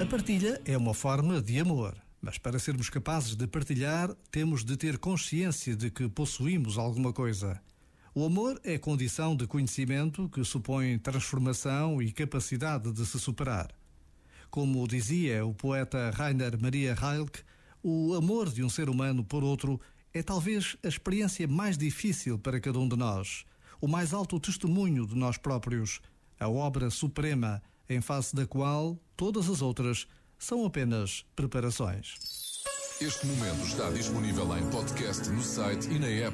A partilha é uma forma de amor, mas para sermos capazes de partilhar, temos de ter consciência de que possuímos alguma coisa. O amor é condição de conhecimento que supõe transformação e capacidade de se superar. Como dizia o poeta Rainer Maria Rilke, o amor de um ser humano por outro é talvez a experiência mais difícil para cada um de nós, o mais alto testemunho de nós próprios, a obra suprema em face da qual todas as outras são apenas preparações. Este momento está disponível em podcast no site e na app.